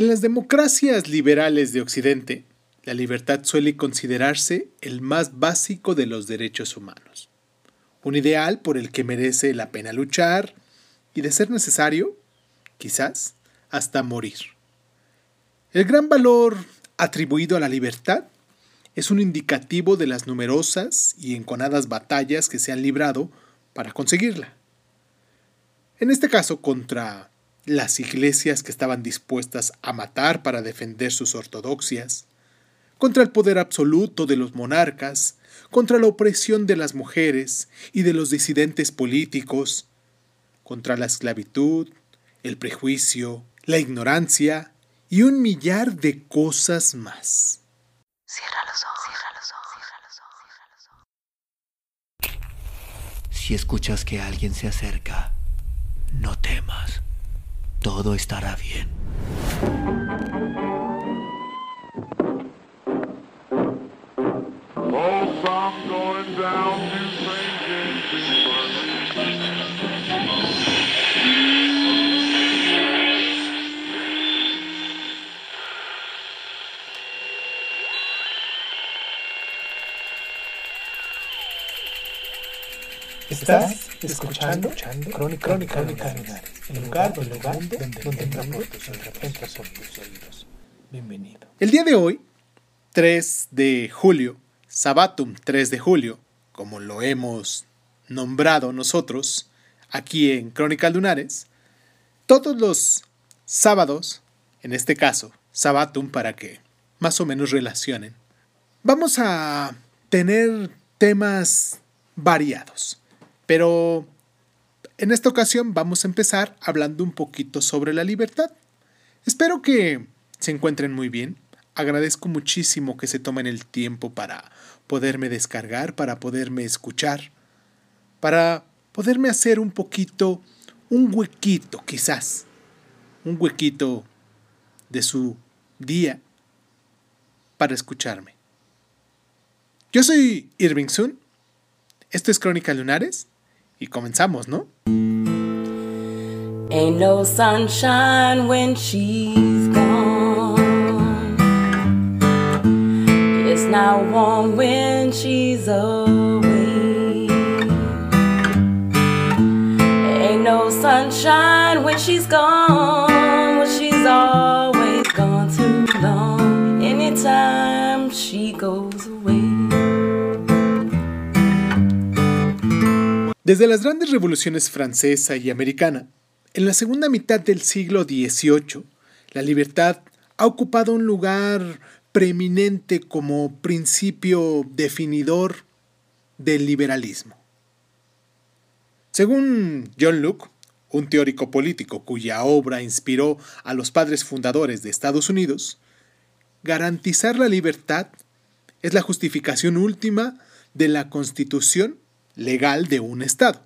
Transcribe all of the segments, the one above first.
En las democracias liberales de Occidente, la libertad suele considerarse el más básico de los derechos humanos, un ideal por el que merece la pena luchar y, de ser necesario, quizás, hasta morir. El gran valor atribuido a la libertad es un indicativo de las numerosas y enconadas batallas que se han librado para conseguirla. En este caso contra las iglesias que estaban dispuestas a matar para defender sus ortodoxias, contra el poder absoluto de los monarcas, contra la opresión de las mujeres y de los disidentes políticos, contra la esclavitud, el prejuicio, la ignorancia y un millar de cosas más. Cierra los ojos, cierra los ojos, cierra los ojos, cierra los ojos. Si escuchas que alguien se acerca, no temas. Todo estará bien. Estás escuchando, escuchando Crónica, Crónica, Crónica el lugar, el lugar donde, donde, donde entra por tus oídos. Bienvenido. El día de hoy, 3 de julio, Sabatum 3 de julio, como lo hemos nombrado nosotros aquí en Crónica Lunares, todos los sábados, en este caso, Sabatum para que más o menos relacionen, vamos a tener temas variados. Pero en esta ocasión vamos a empezar hablando un poquito sobre la libertad. Espero que se encuentren muy bien. Agradezco muchísimo que se tomen el tiempo para poderme descargar, para poderme escuchar, para poderme hacer un poquito, un huequito quizás, un huequito de su día para escucharme. Yo soy Irving Sun. Esto es Crónica Lunares Y comenzamos, ¿no? Ain't no sunshine when she's gone. It's not warm when she's away. Ain't no sunshine when she's gone. Desde las grandes revoluciones francesa y americana, en la segunda mitad del siglo XVIII, la libertad ha ocupado un lugar preeminente como principio definidor del liberalismo. Según John Locke, un teórico político cuya obra inspiró a los padres fundadores de Estados Unidos, garantizar la libertad es la justificación última de la Constitución legal de un Estado.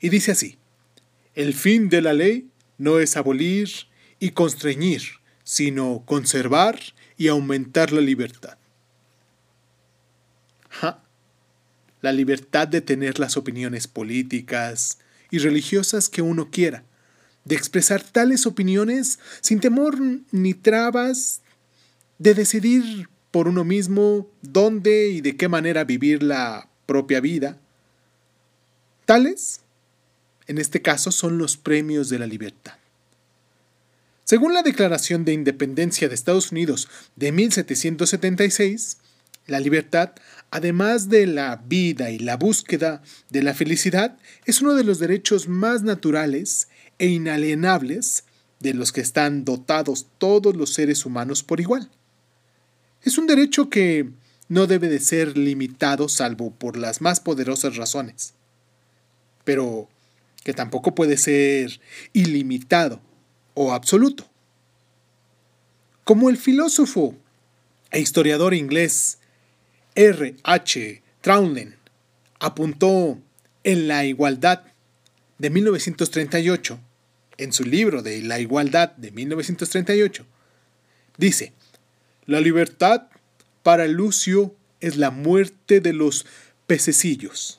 Y dice así, el fin de la ley no es abolir y constreñir, sino conservar y aumentar la libertad. La libertad de tener las opiniones políticas y religiosas que uno quiera, de expresar tales opiniones sin temor ni trabas, de decidir por uno mismo dónde y de qué manera vivir la propia vida. Tales, en este caso, son los premios de la libertad. Según la Declaración de Independencia de Estados Unidos de 1776, la libertad, además de la vida y la búsqueda de la felicidad, es uno de los derechos más naturales e inalienables de los que están dotados todos los seres humanos por igual. Es un derecho que no debe de ser limitado salvo por las más poderosas razones, pero que tampoco puede ser ilimitado o absoluto. Como el filósofo e historiador inglés R. H. Troutman apuntó en La Igualdad de 1938, en su libro de La Igualdad de 1938, dice, la libertad para Lucio es la muerte de los pececillos.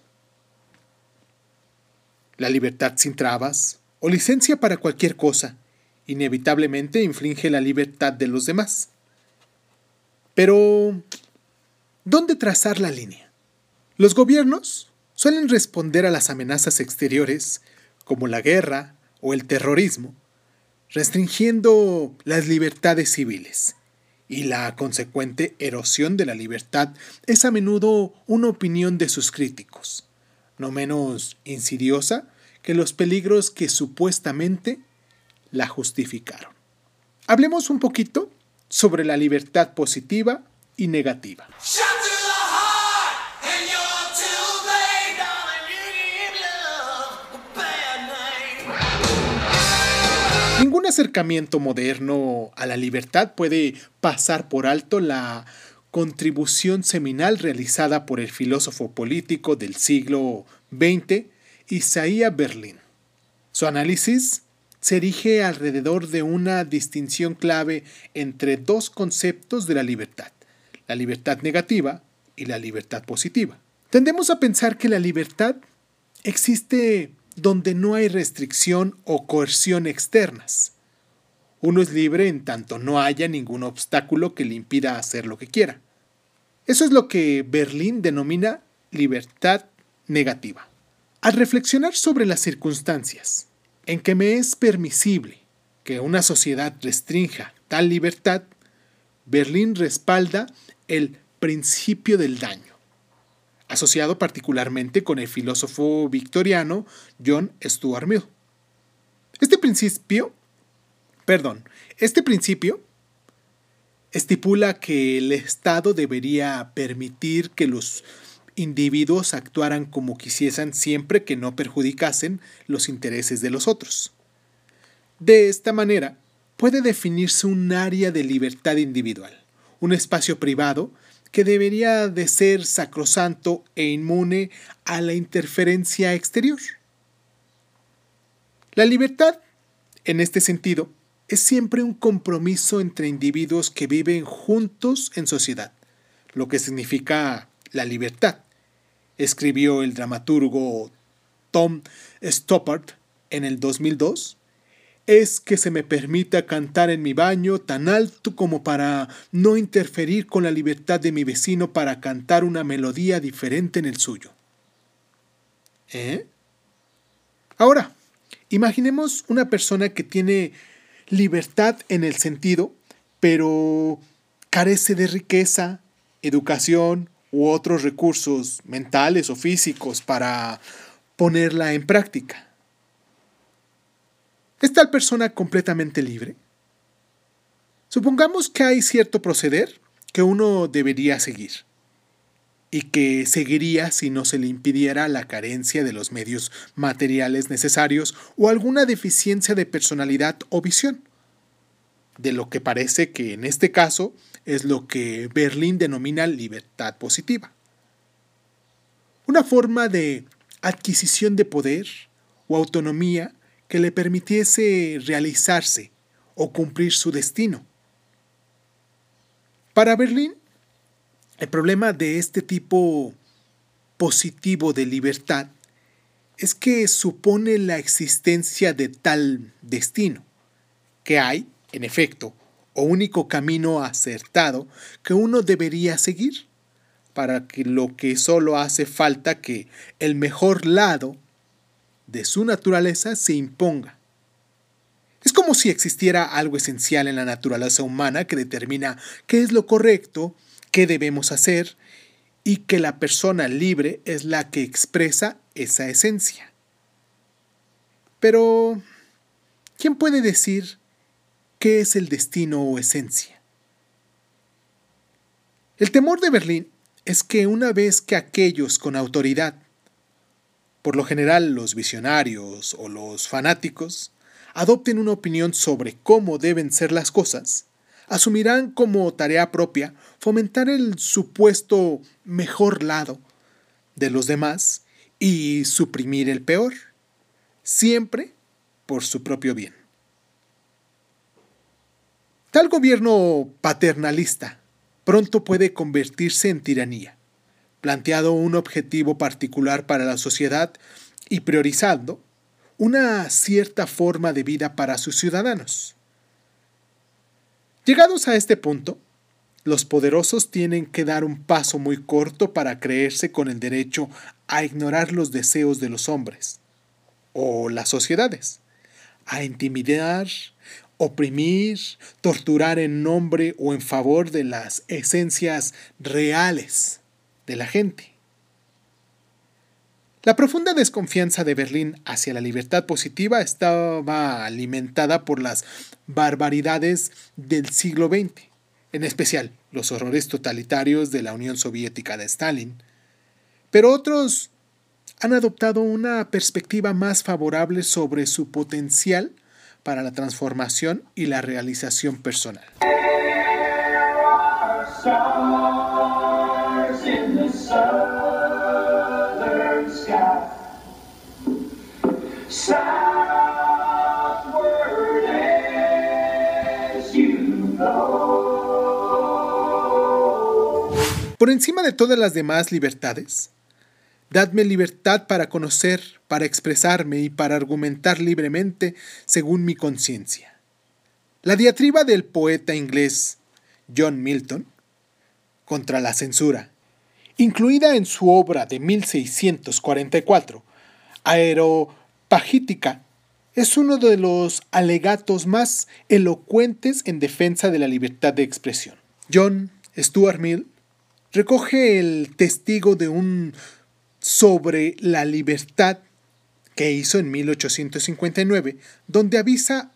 La libertad sin trabas, o licencia para cualquier cosa, inevitablemente inflige la libertad de los demás. Pero, ¿dónde trazar la línea? Los gobiernos suelen responder a las amenazas exteriores, como la guerra o el terrorismo, restringiendo las libertades civiles, y la consecuente erosión de la libertad es a menudo una opinión de sus críticos, no menos insidiosa que los peligros que supuestamente la justificaron. Hablemos un poquito sobre la libertad positiva y negativa. Ningún acercamiento moderno a la libertad puede pasar por alto la contribución seminal realizada por el filósofo político del siglo XX, Isaiah Berlin. Su análisis se erige alrededor de una distinción clave entre dos conceptos de la libertad, la libertad negativa y la libertad positiva. Tendemos a pensar que la libertad existe donde no hay restricción o coerción externas. Uno es libre en tanto no haya ningún obstáculo que le impida hacer lo que quiera. Eso es lo que Berlín denomina libertad negativa. Al reflexionar sobre las circunstancias en que me es permisible que una sociedad restrinja tal libertad, Berlín respalda el principio del daño asociado particularmente con el filósofo victoriano John Stuart Mill. Este principio, perdón, este principio estipula que el Estado debería permitir que los individuos actuaran como quisiesen siempre que no perjudicasen los intereses de los otros. De esta manera, puede definirse un área de libertad individual, un espacio privado que debería de ser sacrosanto e inmune a la interferencia exterior. La libertad, en este sentido, es siempre un compromiso entre individuos que viven juntos en sociedad, lo que significa la libertad, escribió el dramaturgo Tom Stoppard en el 2002 es que se me permita cantar en mi baño tan alto como para no interferir con la libertad de mi vecino para cantar una melodía diferente en el suyo. ¿Eh? Ahora, imaginemos una persona que tiene libertad en el sentido, pero carece de riqueza, educación u otros recursos mentales o físicos para ponerla en práctica. ¿Es tal persona completamente libre? Supongamos que hay cierto proceder que uno debería seguir y que seguiría si no se le impidiera la carencia de los medios materiales necesarios o alguna deficiencia de personalidad o visión. De lo que parece que en este caso es lo que Berlín denomina libertad positiva. Una forma de adquisición de poder o autonomía que le permitiese realizarse o cumplir su destino. Para Berlín, el problema de este tipo positivo de libertad es que supone la existencia de tal destino, que hay, en efecto, o único camino acertado que uno debería seguir, para que lo que solo hace falta que el mejor lado de su naturaleza se imponga. Es como si existiera algo esencial en la naturaleza humana que determina qué es lo correcto, qué debemos hacer, y que la persona libre es la que expresa esa esencia. Pero, ¿quién puede decir qué es el destino o esencia? El temor de Berlín es que una vez que aquellos con autoridad por lo general los visionarios o los fanáticos, adopten una opinión sobre cómo deben ser las cosas, asumirán como tarea propia fomentar el supuesto mejor lado de los demás y suprimir el peor, siempre por su propio bien. Tal gobierno paternalista pronto puede convertirse en tiranía planteado un objetivo particular para la sociedad y priorizando una cierta forma de vida para sus ciudadanos. Llegados a este punto, los poderosos tienen que dar un paso muy corto para creerse con el derecho a ignorar los deseos de los hombres o las sociedades, a intimidar, oprimir, torturar en nombre o en favor de las esencias reales de la gente. La profunda desconfianza de Berlín hacia la libertad positiva estaba alimentada por las barbaridades del siglo XX, en especial los horrores totalitarios de la Unión Soviética de Stalin, pero otros han adoptado una perspectiva más favorable sobre su potencial para la transformación y la realización personal. Por encima de todas las demás libertades, dadme libertad para conocer, para expresarme y para argumentar libremente según mi conciencia. La diatriba del poeta inglés John Milton contra la censura, incluida en su obra de 1644, Aeropagítica, es uno de los alegatos más elocuentes en defensa de la libertad de expresión. John Stuart Mill recoge el testigo de un sobre la libertad que hizo en 1859, donde avisa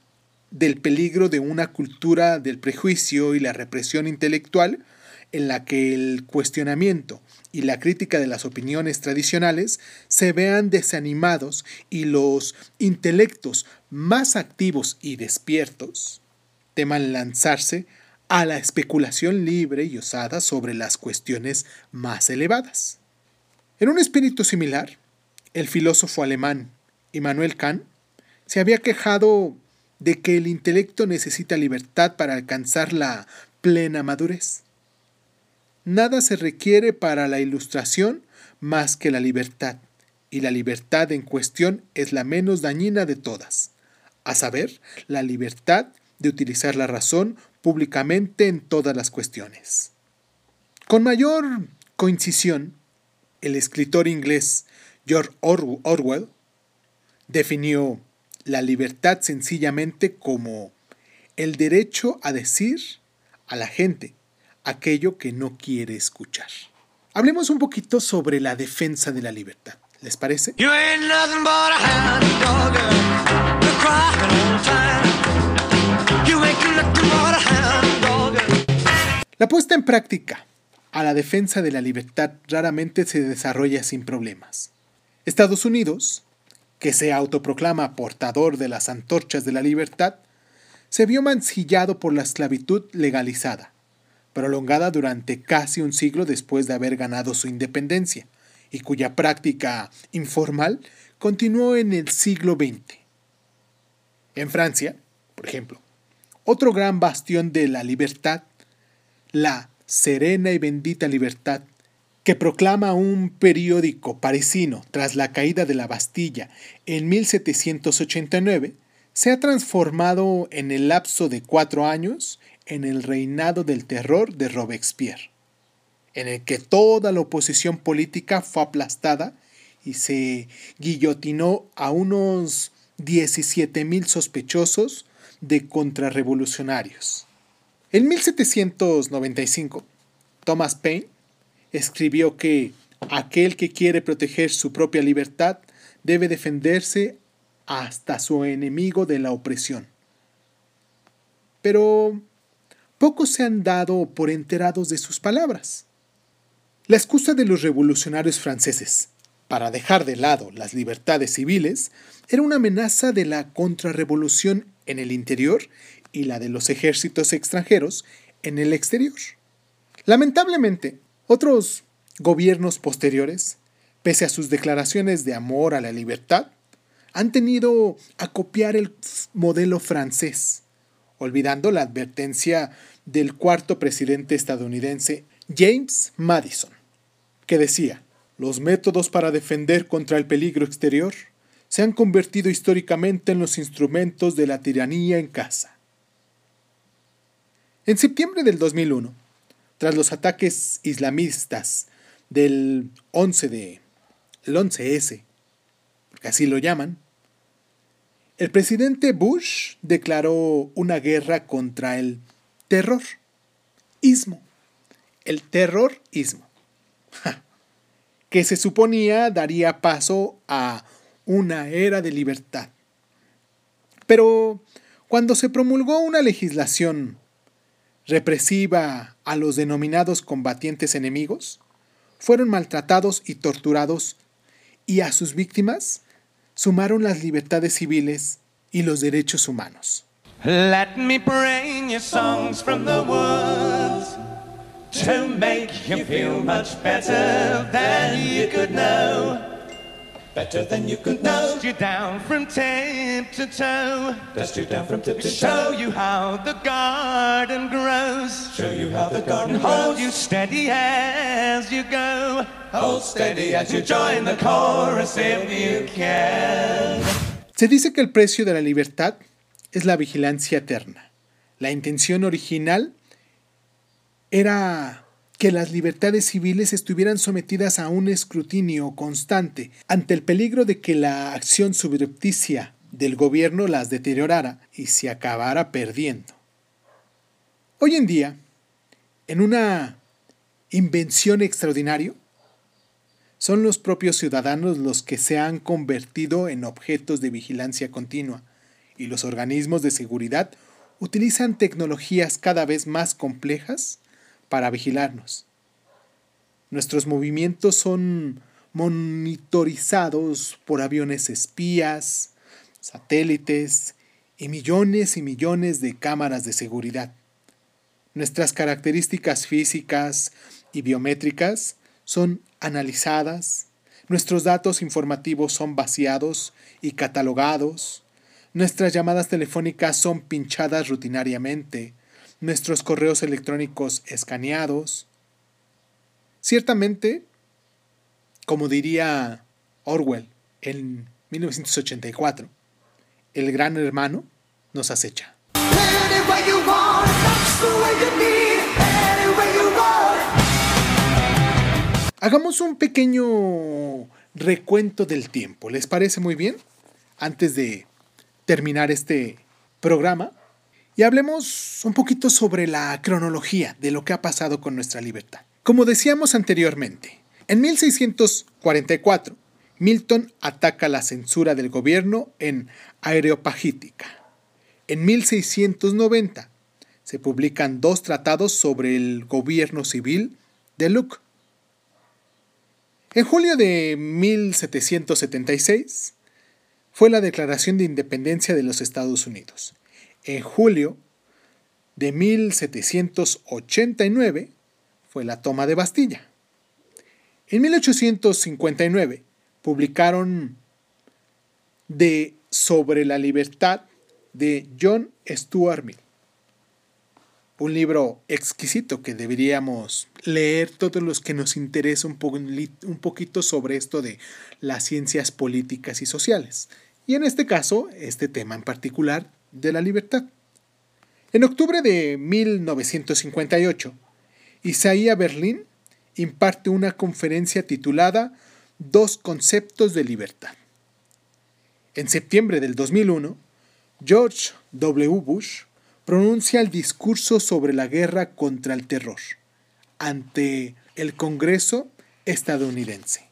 del peligro de una cultura del prejuicio y la represión intelectual en la que el cuestionamiento y la crítica de las opiniones tradicionales se vean desanimados y los intelectos más activos y despiertos teman lanzarse a la especulación libre y osada sobre las cuestiones más elevadas. En un espíritu similar, el filósofo alemán Immanuel Kant se había quejado de que el intelecto necesita libertad para alcanzar la plena madurez. Nada se requiere para la ilustración más que la libertad, y la libertad en cuestión es la menos dañina de todas, a saber, la libertad de utilizar la razón públicamente en todas las cuestiones. Con mayor coincisión, el escritor inglés George Orwell definió la libertad sencillamente como el derecho a decir a la gente aquello que no quiere escuchar. Hablemos un poquito sobre la defensa de la libertad. ¿Les parece? La puesta en práctica a la defensa de la libertad raramente se desarrolla sin problemas. Estados Unidos, que se autoproclama portador de las antorchas de la libertad, se vio mancillado por la esclavitud legalizada, prolongada durante casi un siglo después de haber ganado su independencia, y cuya práctica informal continuó en el siglo XX. En Francia, por ejemplo, otro gran bastión de la libertad la serena y bendita libertad que proclama un periódico parisino tras la caída de la Bastilla en 1789, se ha transformado en el lapso de cuatro años en el reinado del terror de Robespierre, en el que toda la oposición política fue aplastada y se guillotinó a unos 17.000 sospechosos de contrarrevolucionarios. En 1795, Thomas Paine escribió que aquel que quiere proteger su propia libertad debe defenderse hasta su enemigo de la opresión. Pero pocos se han dado por enterados de sus palabras. La excusa de los revolucionarios franceses para dejar de lado las libertades civiles era una amenaza de la contrarrevolución en el interior y la de los ejércitos extranjeros en el exterior. Lamentablemente, otros gobiernos posteriores, pese a sus declaraciones de amor a la libertad, han tenido a copiar el modelo francés, olvidando la advertencia del cuarto presidente estadounidense James Madison, que decía, los métodos para defender contra el peligro exterior se han convertido históricamente en los instrumentos de la tiranía en casa. En septiembre del 2001, tras los ataques islamistas del 11 de el 11S, porque así lo llaman, el presidente Bush declaró una guerra contra el terror. Ismo. El terrorismo. que se suponía daría paso a una era de libertad. Pero cuando se promulgó una legislación represiva a los denominados combatientes enemigos, fueron maltratados y torturados y a sus víctimas sumaron las libertades civiles y los derechos humanos. Better than you could know. Dust you down from tip to toe. Dust you down from tip to toe. Show you how the garden grows. Show you how the garden grows. Hold you steady as you go. Hold steady as you join the chorus if you can. Se dice que el precio de la libertad es la vigilancia eterna. La intención original era que las libertades civiles estuvieran sometidas a un escrutinio constante ante el peligro de que la acción subrepticia del gobierno las deteriorara y se acabara perdiendo. Hoy en día, en una invención extraordinaria, son los propios ciudadanos los que se han convertido en objetos de vigilancia continua y los organismos de seguridad utilizan tecnologías cada vez más complejas para vigilarnos. Nuestros movimientos son monitorizados por aviones espías, satélites y millones y millones de cámaras de seguridad. Nuestras características físicas y biométricas son analizadas, nuestros datos informativos son vaciados y catalogados, nuestras llamadas telefónicas son pinchadas rutinariamente, nuestros correos electrónicos escaneados. Ciertamente, como diría Orwell en 1984, el gran hermano nos acecha. Hagamos un pequeño recuento del tiempo. ¿Les parece muy bien? Antes de terminar este programa, y hablemos un poquito sobre la cronología de lo que ha pasado con nuestra libertad. Como decíamos anteriormente, en 1644, Milton ataca la censura del gobierno en Areopagítica. En 1690, se publican dos tratados sobre el gobierno civil de Luke. En julio de 1776 fue la Declaración de Independencia de los Estados Unidos en julio de 1789 fue la toma de Bastilla. En 1859 publicaron de Sobre la libertad de John Stuart Mill. Un libro exquisito que deberíamos leer todos los que nos interesa un, un poquito sobre esto de las ciencias políticas y sociales. Y en este caso, este tema en particular de la libertad. En octubre de 1958, Isaías Berlín imparte una conferencia titulada Dos conceptos de libertad. En septiembre del 2001, George W. Bush pronuncia el discurso sobre la guerra contra el terror ante el Congreso estadounidense.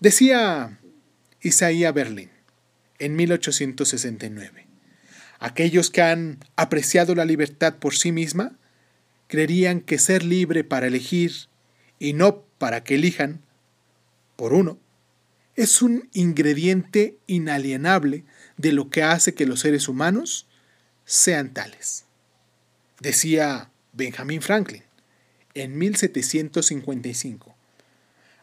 Decía Isaías Berlin en 1869, aquellos que han apreciado la libertad por sí misma creerían que ser libre para elegir y no para que elijan por uno es un ingrediente inalienable de lo que hace que los seres humanos sean tales. Decía Benjamin Franklin en 1755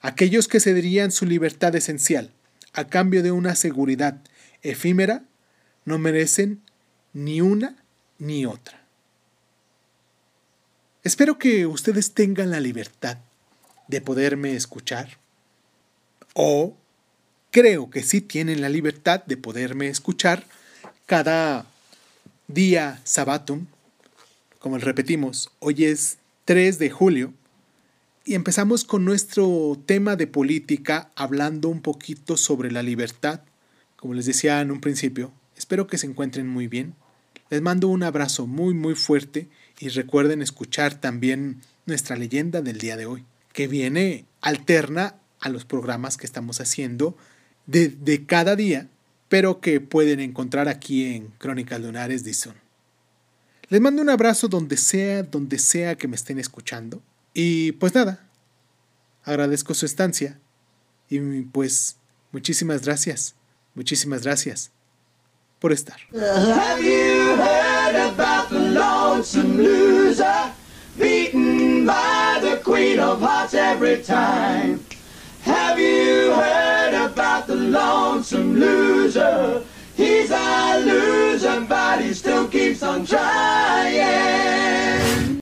aquellos que cederían su libertad esencial a cambio de una seguridad efímera no merecen ni una ni otra. Espero que ustedes tengan la libertad de poderme escuchar. O creo que sí tienen la libertad de poderme escuchar cada día sabatum. Como repetimos, hoy es 3 de julio y empezamos con nuestro tema de política hablando un poquito sobre la libertad. Como les decía en un principio, espero que se encuentren muy bien. Les mando un abrazo muy muy fuerte y recuerden escuchar también nuestra leyenda del día de hoy, que viene alterna a los programas que estamos haciendo de, cada día, pero que pueden encontrar aquí en Crónicas Lunares Dison. Les mando un abrazo donde sea, donde sea que me estén escuchando. Y pues nada, agradezco su estancia. Y pues muchísimas gracias, muchísimas gracias por estar. Have you heard about the loser beaten by the queen of hearts every time? Have you heard about the lonesome loser? He's a loser, but he still keeps on trying.